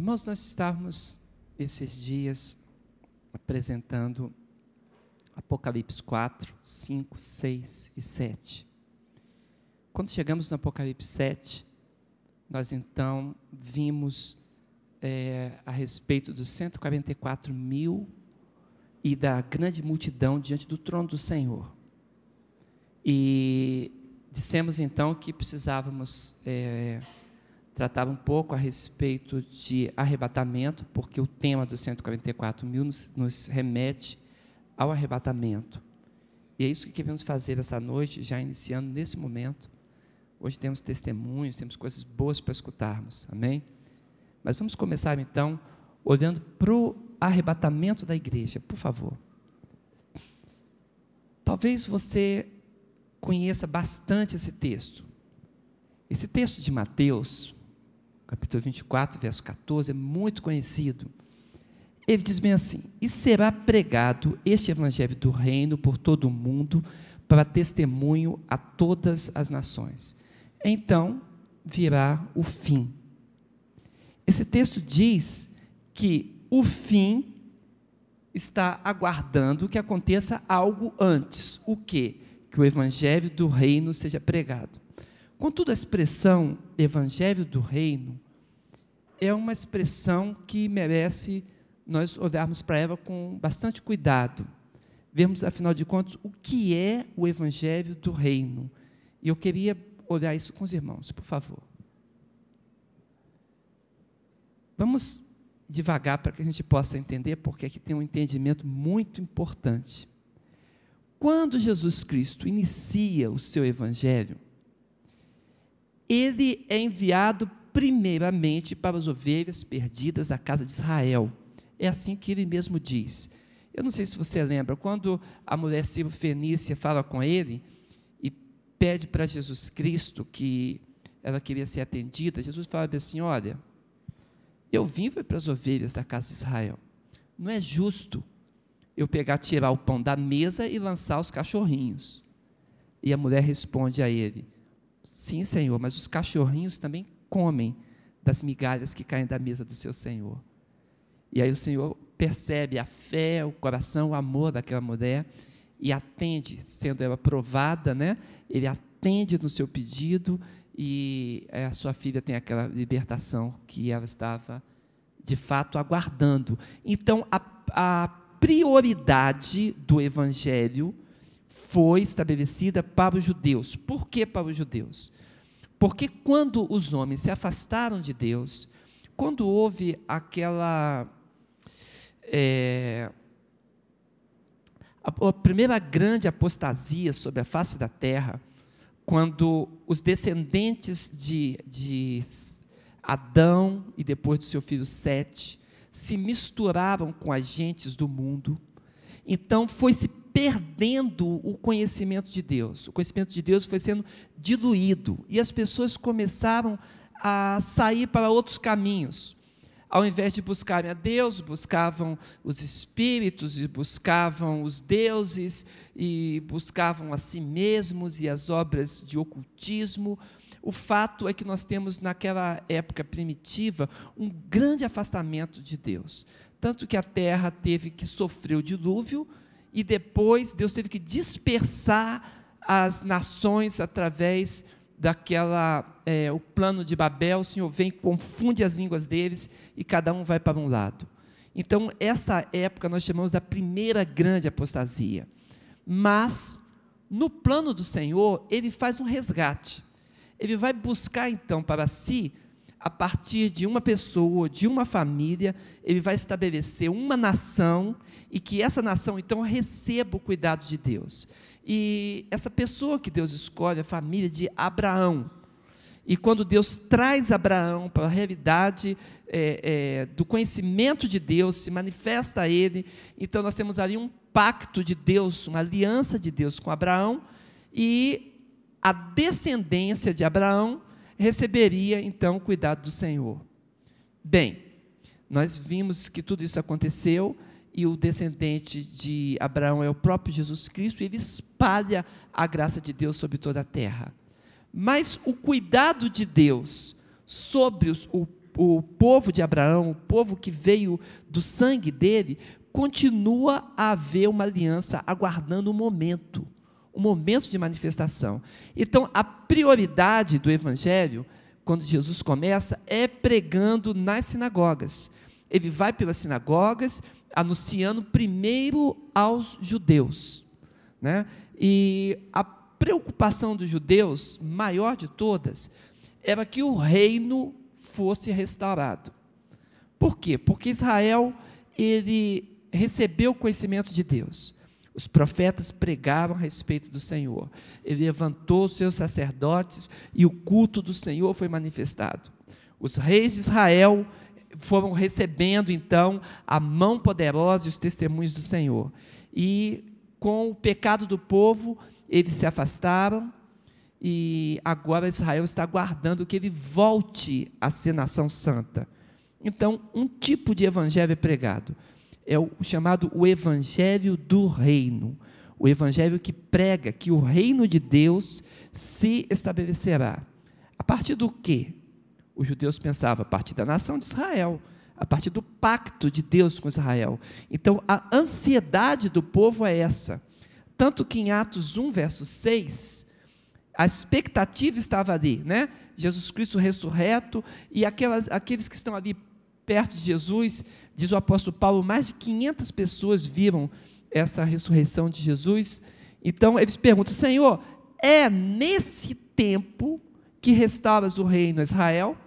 Irmãos, nós estávamos esses dias apresentando Apocalipse 4, 5, 6 e 7. Quando chegamos no Apocalipse 7, nós então vimos é, a respeito dos 144 mil e da grande multidão diante do trono do Senhor. E dissemos então que precisávamos é, tratar um pouco a respeito de arrebatamento, porque o tema dos 144 mil nos, nos remete ao arrebatamento. E é isso que queremos fazer essa noite, já iniciando nesse momento. Hoje temos testemunhos, temos coisas boas para escutarmos, amém? Mas vamos começar então olhando para o arrebatamento da igreja, por favor. Talvez você conheça bastante esse texto. Esse texto de Mateus, capítulo 24, verso 14, é muito conhecido. Ele diz bem assim: E será pregado este evangelho do reino por todo o mundo, para testemunho a todas as nações. Então virá o fim. Esse texto diz que o fim está aguardando que aconteça algo antes. O quê? Que o evangelho do reino seja pregado. Contudo, a expressão evangelho do reino é uma expressão que merece nós olharmos para ela com bastante cuidado. Vemos, afinal de contas, o que é o evangelho do reino. E eu queria olhar isso com os irmãos, por favor. Vamos devagar para que a gente possa entender, porque aqui tem um entendimento muito importante. Quando Jesus Cristo inicia o seu evangelho, ele é enviado primeiramente para as ovelhas perdidas da casa de Israel. É assim que ele mesmo diz. Eu não sei se você lembra, quando a mulher Ciro Fenícia fala com ele e pede para Jesus Cristo que ela queria ser atendida, Jesus fala assim: Olha, eu vim foi para as ovelhas da casa de Israel. Não é justo eu pegar, tirar o pão da mesa e lançar os cachorrinhos. E a mulher responde a ele: Sim, Senhor, mas os cachorrinhos também comem das migalhas que caem da mesa do seu Senhor. E aí o Senhor percebe a fé, o coração, o amor daquela mulher e atende, sendo ela provada, né? Ele atende no seu pedido e eh, a sua filha tem aquela libertação que ela estava, de fato, aguardando. Então, a, a prioridade do Evangelho foi estabelecida para os judeus. Por que para os judeus? Porque quando os homens se afastaram de Deus, quando houve aquela. É, a, a primeira grande apostasia sobre a face da terra, quando os descendentes de, de Adão e depois do seu filho Sete se misturaram com as gentes do mundo, então foi se perdendo o conhecimento de Deus. O conhecimento de Deus foi sendo diluído e as pessoas começaram a sair para outros caminhos ao invés de buscarem a Deus, buscavam os espíritos e buscavam os deuses e buscavam a si mesmos e as obras de ocultismo. O fato é que nós temos naquela época primitiva um grande afastamento de Deus, tanto que a terra teve que sofrer o dilúvio e depois Deus teve que dispersar as nações através daquela é, o plano de Babel, o Senhor vem, confunde as línguas deles e cada um vai para um lado. Então, essa época nós chamamos da primeira grande apostasia. Mas, no plano do Senhor, ele faz um resgate. Ele vai buscar, então, para si, a partir de uma pessoa, de uma família, ele vai estabelecer uma nação e que essa nação, então, receba o cuidado de Deus. E essa pessoa que Deus escolhe, a família de Abraão. E quando Deus traz Abraão para a realidade é, é, do conhecimento de Deus, se manifesta a ele, então nós temos ali um pacto de Deus, uma aliança de Deus com Abraão, e a descendência de Abraão receberia então o cuidado do Senhor. Bem, nós vimos que tudo isso aconteceu e o descendente de Abraão é o próprio Jesus Cristo, e ele espalha a graça de Deus sobre toda a terra. Mas o cuidado de Deus sobre os, o, o povo de Abraão, o povo que veio do sangue dele, continua a haver uma aliança aguardando o momento, um momento de manifestação. Então, a prioridade do evangelho, quando Jesus começa, é pregando nas sinagogas. Ele vai pelas sinagogas, anunciando primeiro aos judeus. Né? E a preocupação dos judeus, maior de todas, era que o reino fosse restaurado. Por quê? Porque Israel ele recebeu o conhecimento de Deus. Os profetas pregavam a respeito do Senhor. Ele levantou os seus sacerdotes e o culto do Senhor foi manifestado. Os reis de Israel foram recebendo então a mão poderosa e os testemunhos do Senhor. E com o pecado do povo, eles se afastaram e agora Israel está aguardando que ele volte a ser nação santa. Então, um tipo de evangelho é pregado. É o chamado o evangelho do reino. O evangelho que prega que o reino de Deus se estabelecerá. A partir do quê? Os judeus pensavam a partir da nação de Israel, a partir do pacto de Deus com Israel. Então, a ansiedade do povo é essa. Tanto que em Atos 1, verso 6, a expectativa estava ali, né? Jesus Cristo ressurreto e aquelas, aqueles que estão ali perto de Jesus, diz o apóstolo Paulo, mais de 500 pessoas viram essa ressurreição de Jesus. Então eles perguntam: Senhor, é nesse tempo que restauras o reino a Israel?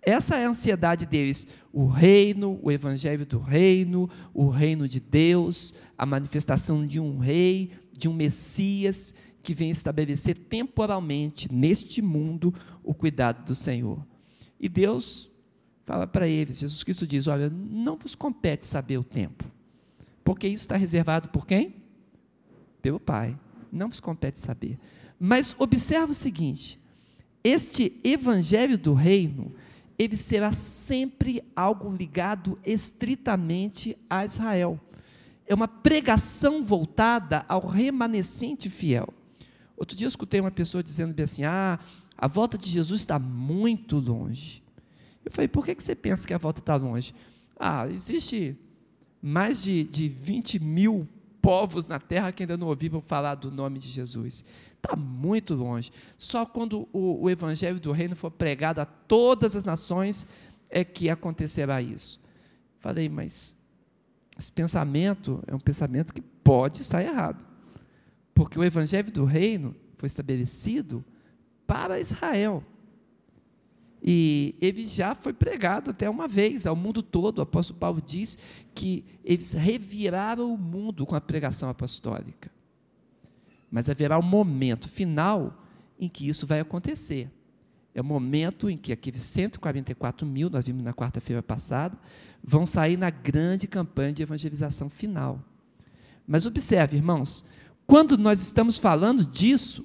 Essa é a ansiedade deles. O reino, o evangelho do reino, o reino de Deus, a manifestação de um rei, de um Messias que vem estabelecer temporalmente neste mundo o cuidado do Senhor. E Deus fala para eles, Jesus Cristo diz: Olha, não vos compete saber o tempo, porque isso está reservado por quem? Pelo Pai. Não vos compete saber. Mas observa o seguinte: este evangelho do reino ele será sempre algo ligado estritamente a Israel. É uma pregação voltada ao remanescente fiel. Outro dia eu escutei uma pessoa dizendo assim: ah, a volta de Jesus está muito longe. Eu falei, por que você pensa que a volta está longe? Ah, existe mais de, de 20 mil povos na terra que ainda não ouviram falar do nome de Jesus. Está muito longe. Só quando o, o evangelho do reino for pregado a todas as nações é que acontecerá isso. Falei, mas esse pensamento é um pensamento que pode estar errado. Porque o evangelho do reino foi estabelecido para Israel. E ele já foi pregado até uma vez ao mundo todo. O apóstolo Paulo diz que eles reviraram o mundo com a pregação apostólica. Mas haverá um momento final em que isso vai acontecer. É o momento em que aqueles 144 mil, nós vimos na quarta-feira passada, vão sair na grande campanha de evangelização final. Mas observe, irmãos, quando nós estamos falando disso,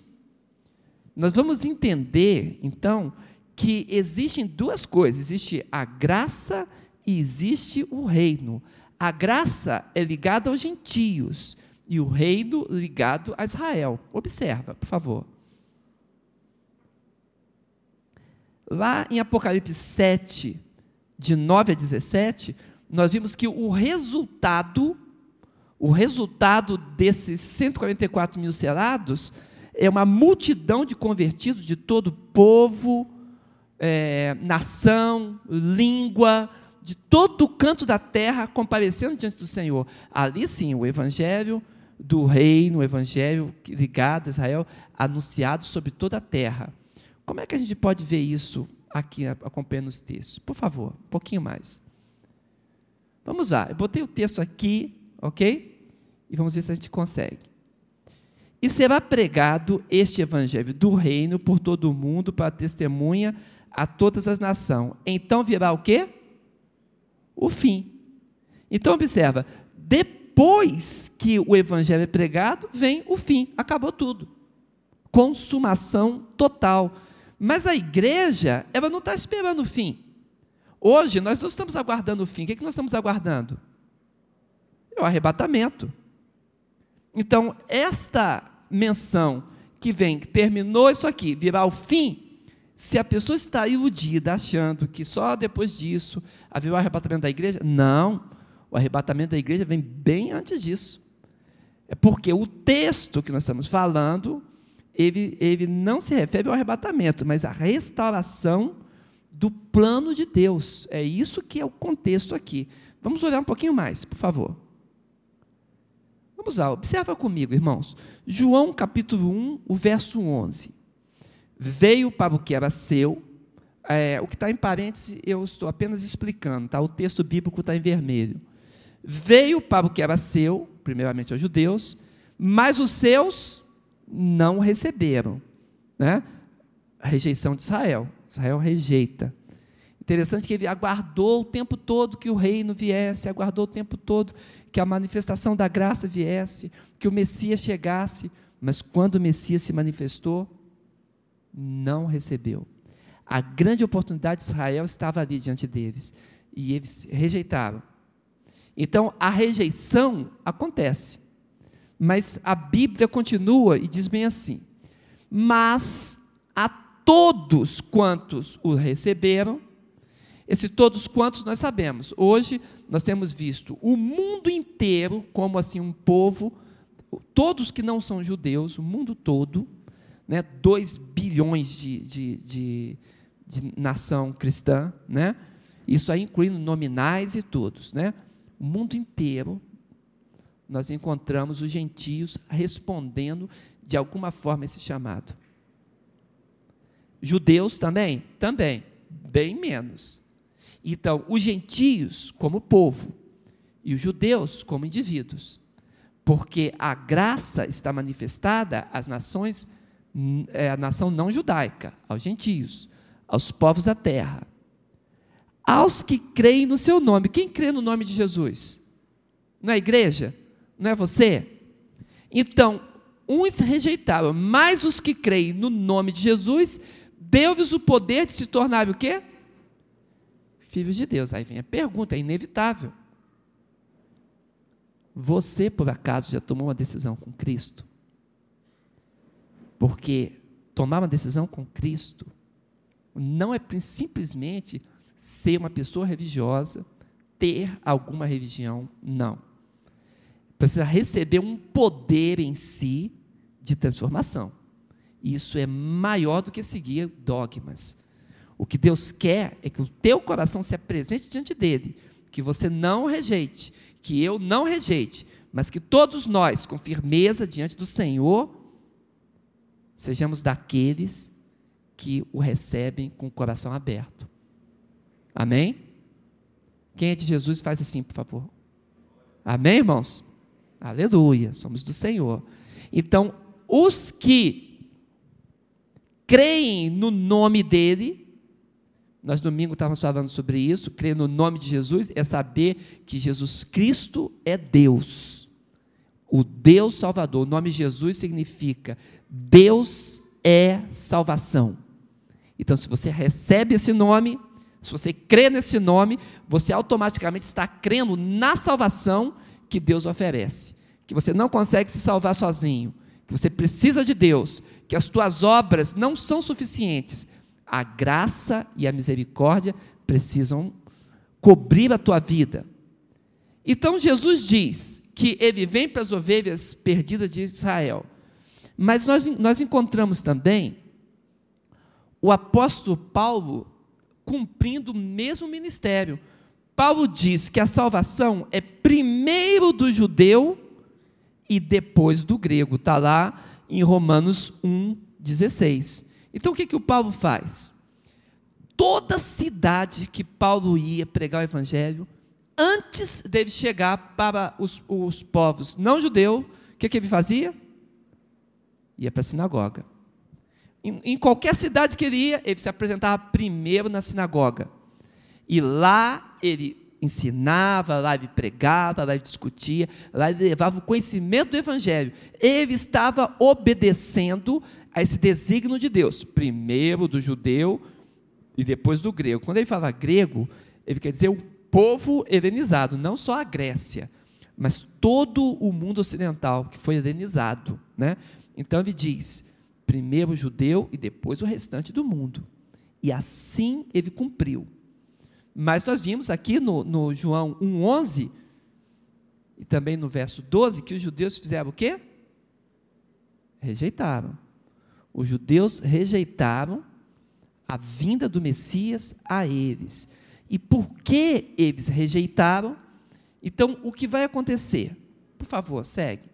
nós vamos entender, então, que existem duas coisas: existe a graça e existe o reino. A graça é ligada aos gentios e o reino ligado a Israel. Observa, por favor. Lá em Apocalipse 7, de 9 a 17, nós vimos que o resultado, o resultado desses 144 mil selados, é uma multidão de convertidos de todo povo, é, nação, língua, de todo o canto da terra comparecendo diante do Senhor. Ali sim, o evangelho do reino, o evangelho ligado a Israel, anunciado sobre toda a terra. Como é que a gente pode ver isso aqui acompanhando os textos? Por favor, um pouquinho mais. Vamos lá, eu botei o texto aqui, ok? E vamos ver se a gente consegue. E será pregado este evangelho do reino por todo o mundo para testemunha a todas as nações. Então virá o quê? O fim. Então observa, depois que o evangelho é pregado, vem o fim, acabou tudo. Consumação total. Mas a igreja, ela não está esperando o fim. Hoje, nós não estamos aguardando o fim. O que, é que nós estamos aguardando? É o arrebatamento. Então, esta menção que vem, que terminou isso aqui, virá o fim, Se a pessoa está iludida, achando que só depois disso havia o arrebatamento da igreja, não. O arrebatamento da igreja vem bem antes disso. É porque o texto que nós estamos falando, ele, ele não se refere ao arrebatamento, mas à restauração do plano de Deus. É isso que é o contexto aqui. Vamos olhar um pouquinho mais, por favor. Vamos lá, observa comigo, irmãos. João capítulo 1, o verso 11. Veio para o que era seu, é, o que está em parênteses eu estou apenas explicando, tá? o texto bíblico está em vermelho. Veio para o que era seu, primeiramente aos judeus, mas os seus não receberam. Né? Rejeição de Israel. Israel rejeita. Interessante que ele aguardou o tempo todo que o reino viesse, aguardou o tempo todo que a manifestação da graça viesse, que o Messias chegasse, mas quando o Messias se manifestou, não recebeu. A grande oportunidade de Israel estava ali diante deles e eles rejeitaram. Então, a rejeição acontece, mas a Bíblia continua e diz bem assim: Mas a todos quantos o receberam, esse todos quantos nós sabemos. Hoje nós temos visto o mundo inteiro como assim um povo, todos que não são judeus, o mundo todo, né, 2 bilhões de, de, de, de, nação cristã, né, isso aí incluindo nominais e todos, né, o mundo inteiro nós encontramos os gentios respondendo de alguma forma esse chamado. Judeus também? Também, bem menos. Então, os gentios como povo e os judeus como indivíduos, porque a graça está manifestada às nações, é, a nação não judaica, aos gentios, aos povos da terra, aos que creem no seu nome. Quem crê no nome de Jesus? Não é a igreja? Não é você? Então, uns rejeitaram, mas os que creem no nome de Jesus, deu-lhes o poder de se tornar o quê? filhos de Deus. Aí vem a pergunta, é inevitável. Você, por acaso, já tomou uma decisão com Cristo? Porque tomar uma decisão com Cristo não é simplesmente ser uma pessoa religiosa, ter alguma religião, não. Precisa receber um poder em si de transformação. Isso é maior do que seguir dogmas. O que Deus quer é que o teu coração se apresente diante dele, que você não rejeite, que eu não rejeite, mas que todos nós, com firmeza diante do Senhor, sejamos daqueles que o recebem com o coração aberto. Amém? Quem é de Jesus faz assim, por favor. Amém, irmãos? Aleluia, somos do Senhor. Então, os que creem no nome dele, nós domingo estávamos falando sobre isso. Crer no nome de Jesus é saber que Jesus Cristo é Deus. O Deus Salvador. O nome Jesus significa Deus é salvação. Então, se você recebe esse nome, se você crê nesse nome, você automaticamente está crendo na salvação que Deus oferece. Que você não consegue se salvar sozinho, que você precisa de Deus, que as tuas obras não são suficientes, a graça e a misericórdia precisam cobrir a tua vida. Então Jesus diz que ele vem para as ovelhas perdidas de Israel. Mas nós, nós encontramos também o apóstolo Paulo cumprindo o mesmo ministério. Paulo diz que a salvação é primeiro do judeu e depois do grego. Está lá em Romanos 1, 16. Então o que, que o Paulo faz? Toda cidade que Paulo ia pregar o evangelho, antes dele chegar para os, os povos não judeus, o que, que ele fazia? Ia para a sinagoga. Em, em qualquer cidade que ele ia, ele se apresentava primeiro na sinagoga. E lá ele ensinava, lá ele pregava, lá ele discutia, lá ele levava o conhecimento do Evangelho. Ele estava obedecendo a esse desígnio de Deus, primeiro do judeu e depois do grego. Quando ele fala grego, ele quer dizer o povo helenizado, não só a Grécia, mas todo o mundo ocidental que foi helenizado. Né? Então ele diz: primeiro o judeu e depois o restante do mundo. e assim ele cumpriu. Mas nós vimos aqui no, no João 1,11 e também no verso 12 que os judeus fizeram o quê? Rejeitaram. Os judeus rejeitaram a vinda do Messias a eles. E por que eles rejeitaram? Então, o que vai acontecer? Por favor, segue.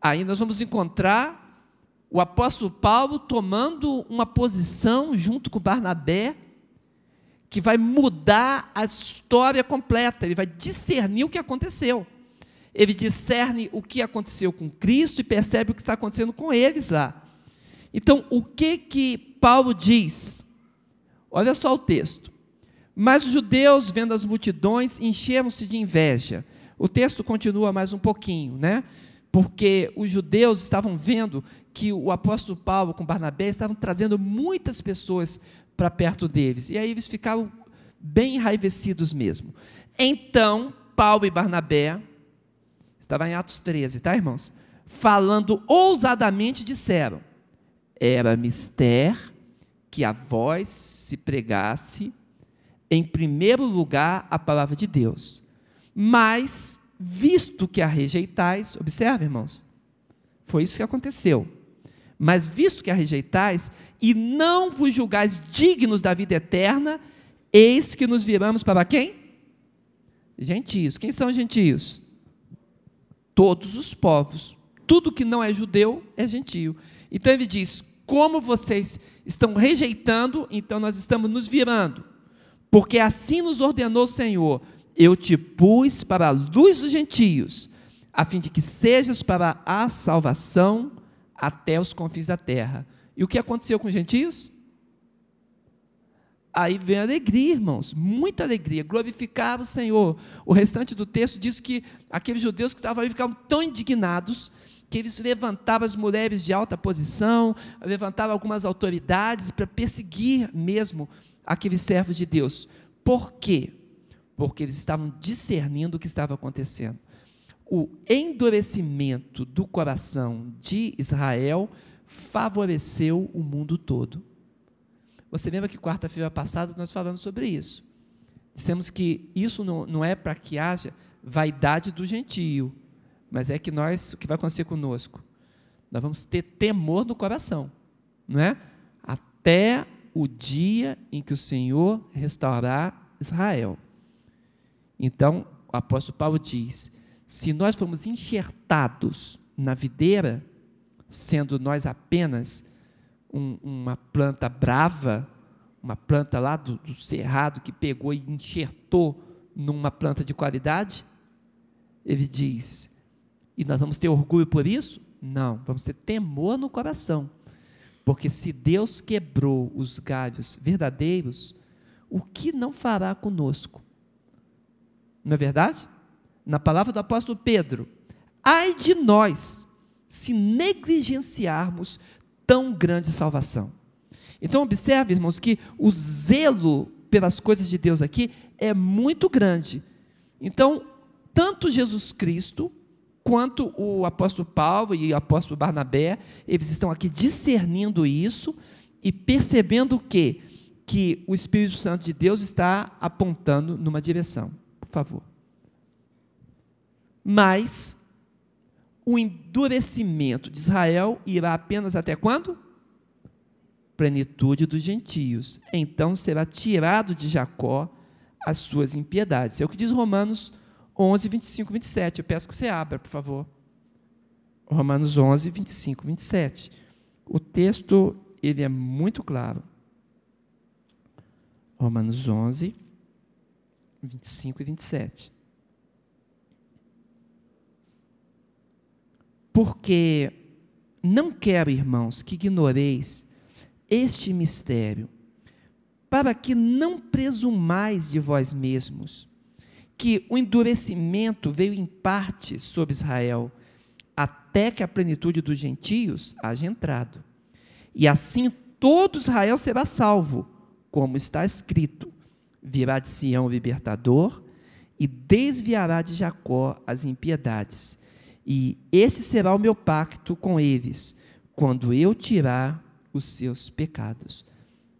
Aí nós vamos encontrar o apóstolo Paulo tomando uma posição junto com Barnabé, que vai mudar a história completa, ele vai discernir o que aconteceu. Ele discerne o que aconteceu com Cristo e percebe o que está acontecendo com eles lá. Então, o que que Paulo diz? Olha só o texto. Mas os judeus, vendo as multidões, encheram-se de inveja. O texto continua mais um pouquinho, né? Porque os judeus estavam vendo que o apóstolo Paulo com Barnabé estavam trazendo muitas pessoas para perto deles. E aí eles ficavam bem enraivecidos mesmo. Então, Paulo e Barnabé, estava em Atos 13, tá, irmãos? Falando ousadamente, disseram: Era mister que a voz se pregasse, em primeiro lugar, a palavra de Deus. Mas, visto que a rejeitais, observe, irmãos, foi isso que aconteceu. Mas visto que a rejeitais e não vos julgais dignos da vida eterna, eis que nos viramos para quem? Gentios. Quem são gentios? Todos os povos. Tudo que não é judeu é gentio. Então ele diz: como vocês estão rejeitando, então nós estamos nos virando. Porque assim nos ordenou o Senhor: eu te pus para a luz dos gentios, a fim de que sejas para a salvação até os confins da terra. E o que aconteceu com os gentios? Aí vem alegria, irmãos, muita alegria, glorificar o Senhor. O restante do texto diz que aqueles judeus que estavam ali ficavam tão indignados que eles levantavam as mulheres de alta posição, levantavam algumas autoridades para perseguir mesmo aqueles servos de Deus. Por quê? Porque eles estavam discernindo o que estava acontecendo o endurecimento do coração de Israel favoreceu o mundo todo. Você lembra que quarta-feira passada nós falamos sobre isso? Dissemos que isso não, não é para que haja vaidade do gentio, mas é que nós, o que vai acontecer conosco? Nós vamos ter temor no coração, não é? Até o dia em que o Senhor restaurar Israel. Então, o apóstolo Paulo diz: se nós formos enxertados na videira, sendo nós apenas um, uma planta brava, uma planta lá do, do cerrado que pegou e enxertou numa planta de qualidade, ele diz: e nós vamos ter orgulho por isso? Não, vamos ter temor no coração. Porque se Deus quebrou os galhos verdadeiros, o que não fará conosco? Não é verdade? na palavra do apóstolo Pedro: ai de nós se negligenciarmos tão grande salvação. Então, observe, irmãos, que o zelo pelas coisas de Deus aqui é muito grande. Então, tanto Jesus Cristo, quanto o apóstolo Paulo e o apóstolo Barnabé, eles estão aqui discernindo isso e percebendo que que o Espírito Santo de Deus está apontando numa direção. Por favor. Mas o endurecimento de Israel irá apenas até quando? Plenitude dos gentios. Então será tirado de Jacó as suas impiedades. É o que diz Romanos 11, 25, 27. Eu peço que você abra, por favor. Romanos 11, 25, 27. O texto, ele é muito claro. Romanos 11, 25 e 27. Porque não quero, irmãos, que ignoreis este mistério, para que não presumais de vós mesmos, que o endurecimento veio em parte sobre Israel, até que a plenitude dos gentios haja entrado. E assim todo Israel será salvo, como está escrito: virá de Sião o libertador e desviará de Jacó as impiedades e este será o meu pacto com eles, quando eu tirar os seus pecados.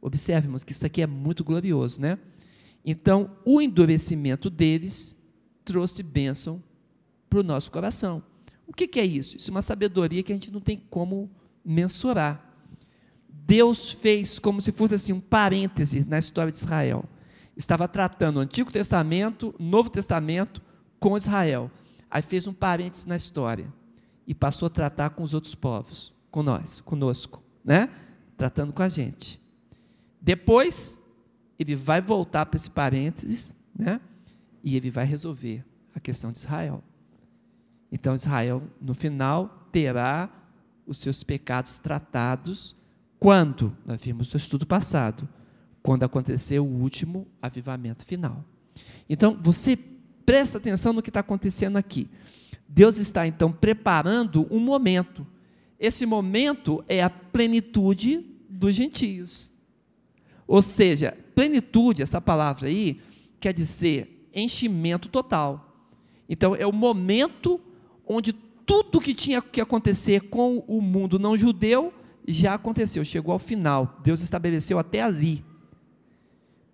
Observemos que isso aqui é muito glorioso, né? Então, o endurecimento deles trouxe bênção para o nosso coração. O que, que é isso? Isso é uma sabedoria que a gente não tem como mensurar. Deus fez como se fosse assim um parêntese na história de Israel. Estava tratando o Antigo Testamento, Novo Testamento com Israel. Aí fez um parêntese na história e passou a tratar com os outros povos, com nós, conosco, né? Tratando com a gente. Depois, ele vai voltar para esse parênteses, né? E ele vai resolver a questão de Israel. Então, Israel, no final, terá os seus pecados tratados quando? Nós vimos no estudo passado, quando aconteceu o último avivamento final. Então, você presta atenção no que está acontecendo aqui. Deus está, então, preparando um momento. Esse momento é a plenitude dos gentios. Ou seja, plenitude, essa palavra aí, quer dizer enchimento total. Então, é o momento onde tudo que tinha que acontecer com o mundo não judeu já aconteceu, chegou ao final. Deus estabeleceu até ali.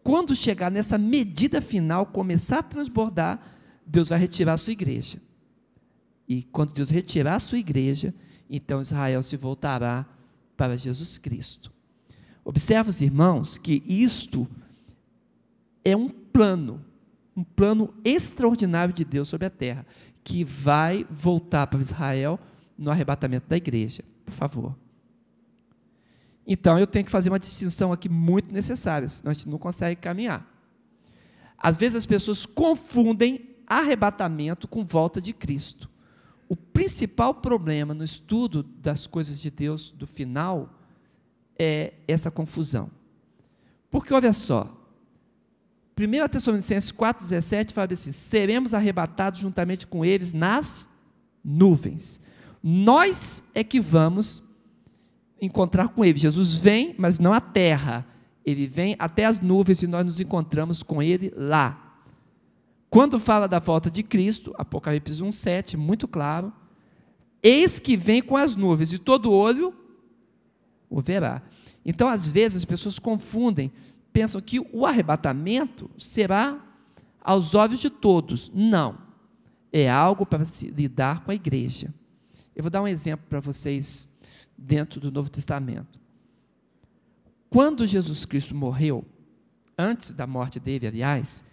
Quando chegar nessa medida final, começar a transbordar, Deus vai retirar a sua igreja. E quando Deus retirar a sua igreja, então Israel se voltará para Jesus Cristo. Observe, os irmãos, que isto é um plano, um plano extraordinário de Deus sobre a terra, que vai voltar para Israel no arrebatamento da igreja. Por favor. Então eu tenho que fazer uma distinção aqui muito necessária, senão a gente não consegue caminhar. Às vezes as pessoas confundem arrebatamento com volta de Cristo. O principal problema no estudo das coisas de Deus do final é essa confusão. Porque olha só, 1 Tessalonicenses 4,17 fala assim: seremos arrebatados juntamente com eles nas nuvens. Nós é que vamos encontrar com ele. Jesus vem, mas não à terra. Ele vem até as nuvens e nós nos encontramos com ele lá. Quando fala da volta de Cristo, Apocalipse 1,7, muito claro, eis que vem com as nuvens e todo olho o verá. Então, às vezes, as pessoas confundem, pensam que o arrebatamento será aos olhos de todos. Não. É algo para se lidar com a igreja. Eu vou dar um exemplo para vocês dentro do Novo Testamento. Quando Jesus Cristo morreu, antes da morte dele, aliás,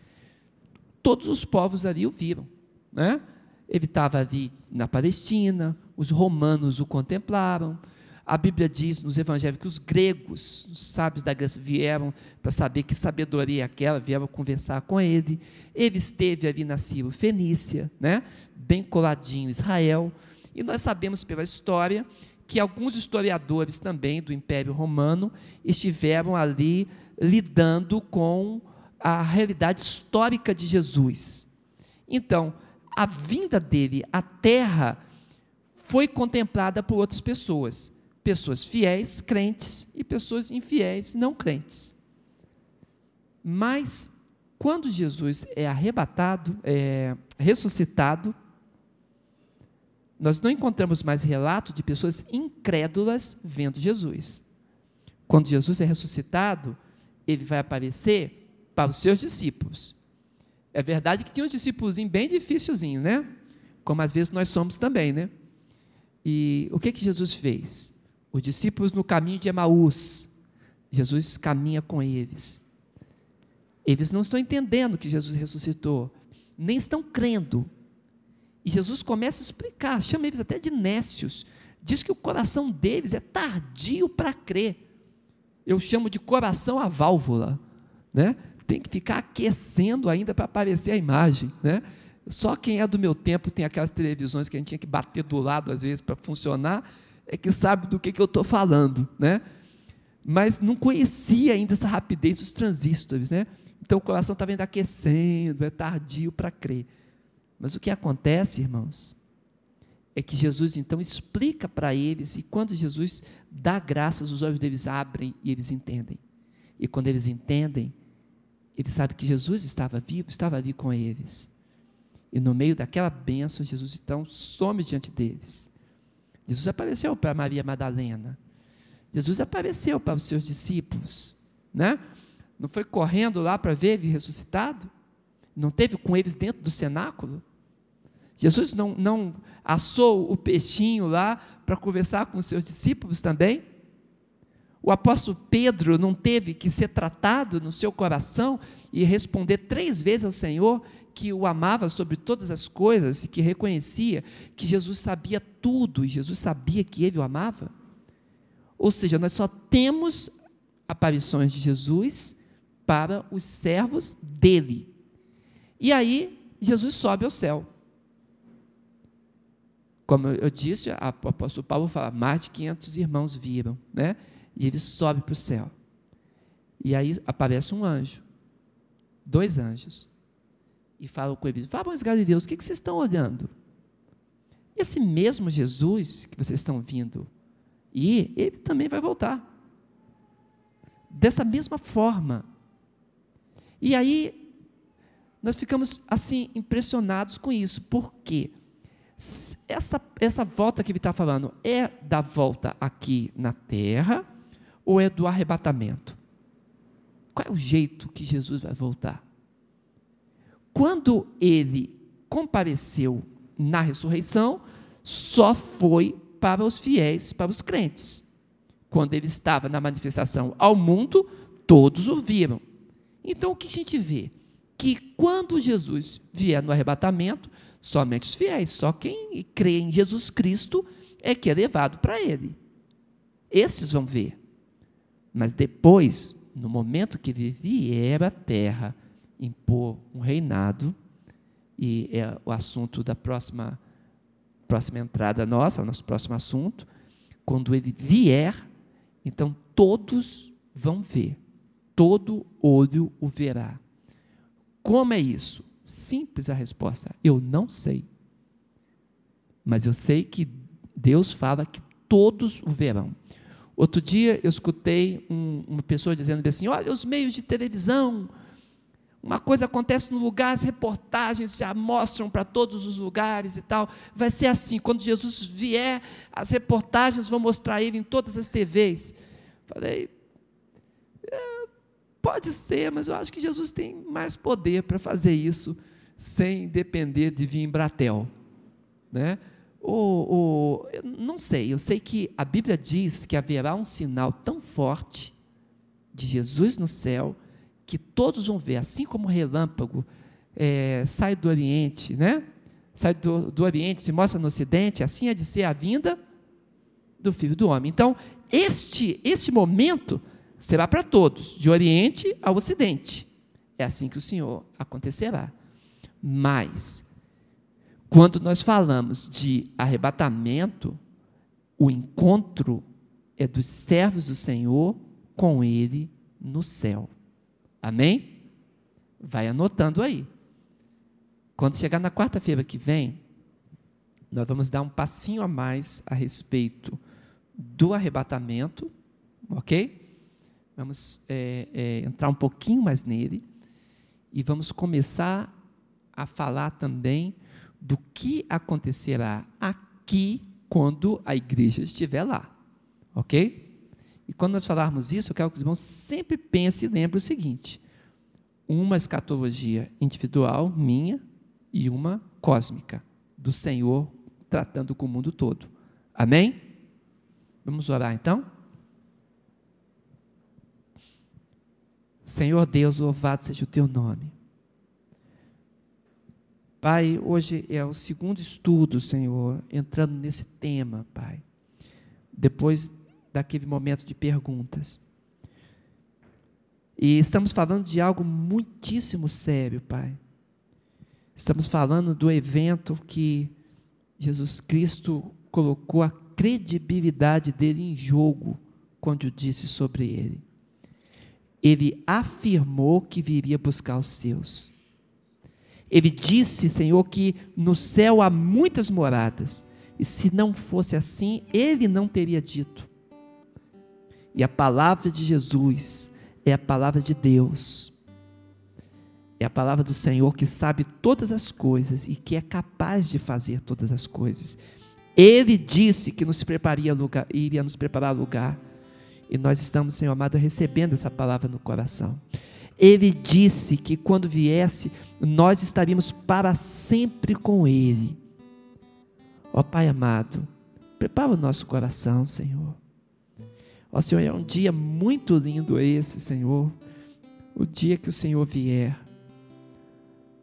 todos os povos ali o viram. Né? Ele estava ali na Palestina, os romanos o contemplaram, a Bíblia diz nos evangelhos que os gregos, os sábios da Grécia, vieram para saber que sabedoria é aquela, vieram conversar com ele. Ele esteve ali na Síria Fenícia, né? bem coladinho Israel. E nós sabemos pela história que alguns historiadores também do Império Romano estiveram ali lidando com a realidade histórica de Jesus. Então, a vinda dele à terra foi contemplada por outras pessoas pessoas fiéis, crentes, e pessoas infiéis, não crentes. Mas, quando Jesus é arrebatado, é ressuscitado, nós não encontramos mais relato de pessoas incrédulas vendo Jesus. Quando Jesus é ressuscitado, ele vai aparecer para os seus discípulos. É verdade que tinha uns discípulos bem dificilzinhos, né? Como às vezes nós somos também, né? E o que que Jesus fez? Os discípulos no caminho de Emaús. Jesus caminha com eles. Eles não estão entendendo que Jesus ressuscitou, nem estão crendo. E Jesus começa a explicar, chama eles até de nécios. Diz que o coração deles é tardio para crer. Eu chamo de coração a válvula, né? Tem que ficar aquecendo ainda para aparecer a imagem, né? Só quem é do meu tempo tem aquelas televisões que a gente tinha que bater do lado às vezes para funcionar é que sabe do que, que eu estou falando, né? Mas não conhecia ainda essa rapidez dos transistores, né? Então o coração estava ainda aquecendo, é tardio para crer. Mas o que acontece, irmãos, é que Jesus então explica para eles, e quando Jesus dá graças, os olhos deles abrem e eles entendem. E quando eles entendem, eles sabem que Jesus estava vivo, estava ali com eles. E no meio daquela bênção, Jesus então some diante deles. Jesus apareceu para Maria Madalena. Jesus apareceu para os seus discípulos, né? Não foi correndo lá para ver ele ressuscitado? Não teve com eles dentro do cenáculo? Jesus não, não assou o peixinho lá para conversar com os seus discípulos também? O apóstolo Pedro não teve que ser tratado no seu coração e responder três vezes ao Senhor que o amava sobre todas as coisas e que reconhecia que Jesus sabia tudo e Jesus sabia que ele o amava? Ou seja, nós só temos aparições de Jesus para os servos dele. E aí, Jesus sobe ao céu. Como eu disse, o apóstolo Paulo fala, mais de 500 irmãos viram, né? E ele sobe para o céu. E aí aparece um anjo, dois anjos, e falam com ele: Vamos, Galileus, o que, que vocês estão olhando? Esse mesmo Jesus que vocês estão vindo, e ele também vai voltar. Dessa mesma forma. E aí, nós ficamos assim impressionados com isso. Por quê? Essa, essa volta que ele está falando é da volta aqui na terra ou é do arrebatamento? Qual é o jeito que Jesus vai voltar? Quando ele compareceu na ressurreição, só foi para os fiéis, para os crentes. Quando ele estava na manifestação ao mundo, todos o viram. Então o que a gente vê? Que quando Jesus vier no arrebatamento, somente os fiéis, só quem crê em Jesus Cristo é que é levado para ele. Esses vão ver. Mas depois, no momento que vier à terra, impor um reinado, e é o assunto da próxima, próxima entrada nossa, o nosso próximo assunto, quando ele vier, então todos vão ver, todo olho o verá. Como é isso? Simples a resposta, eu não sei. Mas eu sei que Deus fala que todos o verão. Outro dia eu escutei um, uma pessoa dizendo assim: olha, os meios de televisão, uma coisa acontece no lugar, as reportagens já mostram para todos os lugares e tal. Vai ser assim: quando Jesus vier, as reportagens vão mostrar ele em todas as TVs. Falei, é, pode ser, mas eu acho que Jesus tem mais poder para fazer isso sem depender de vir em Bratel. Né? O, o, não sei, eu sei que a Bíblia diz que haverá um sinal tão forte de Jesus no céu que todos vão ver, assim como o relâmpago é, sai do Oriente, né? Sai do, do Oriente, se mostra no Ocidente, assim é de ser a vinda do Filho do Homem. Então, este, este momento será para todos, de Oriente ao Ocidente. É assim que o Senhor acontecerá. Mas quando nós falamos de arrebatamento, o encontro é dos servos do Senhor com Ele no céu. Amém? Vai anotando aí. Quando chegar na quarta-feira que vem, nós vamos dar um passinho a mais a respeito do arrebatamento, ok? Vamos é, é, entrar um pouquinho mais nele e vamos começar a falar também do que acontecerá aqui quando a igreja estiver lá. Ok? E quando nós falarmos isso, eu quero que os irmãos sempre pensem e lembrem o seguinte: uma escatologia individual, minha, e uma cósmica, do Senhor tratando com o mundo todo. Amém? Vamos orar então? Senhor Deus, louvado seja o teu nome. Pai, hoje é o segundo estudo, Senhor, entrando nesse tema, Pai. Depois daquele momento de perguntas. E estamos falando de algo muitíssimo sério, Pai. Estamos falando do evento que Jesus Cristo colocou a credibilidade dele em jogo quando disse sobre ele. Ele afirmou que viria buscar os seus. Ele disse, Senhor, que no céu há muitas moradas, e se não fosse assim, ele não teria dito. E a palavra de Jesus é a palavra de Deus. É a palavra do Senhor que sabe todas as coisas e que é capaz de fazer todas as coisas. Ele disse que nos prepararia lugar, iria nos preparar lugar. E nós estamos, Senhor amado, recebendo essa palavra no coração. Ele disse que quando viesse, nós estaríamos para sempre com Ele. Ó Pai amado, prepara o nosso coração, Senhor. Ó Senhor, é um dia muito lindo esse, Senhor. O dia que o Senhor vier.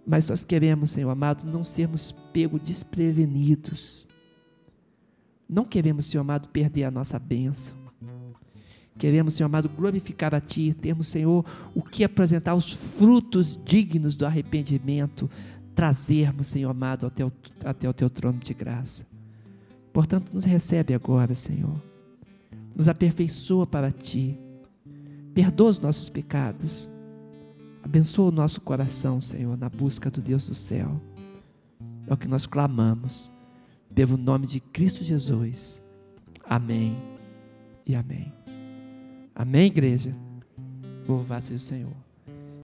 Mas nós queremos, Senhor amado, não sermos pegos desprevenidos. Não queremos, Senhor amado, perder a nossa bênção. Queremos, Senhor amado, glorificar a Ti, termos, Senhor, o que apresentar os frutos dignos do arrependimento, trazermos, Senhor amado, até o, até o Teu trono de graça. Portanto, nos recebe agora, Senhor. Nos aperfeiçoa para Ti. Perdoa os nossos pecados. Abençoa o nosso coração, Senhor, na busca do Deus do céu. É o que nós clamamos pelo nome de Cristo Jesus. Amém e amém. Amém, igreja? Louvado seja o Senhor.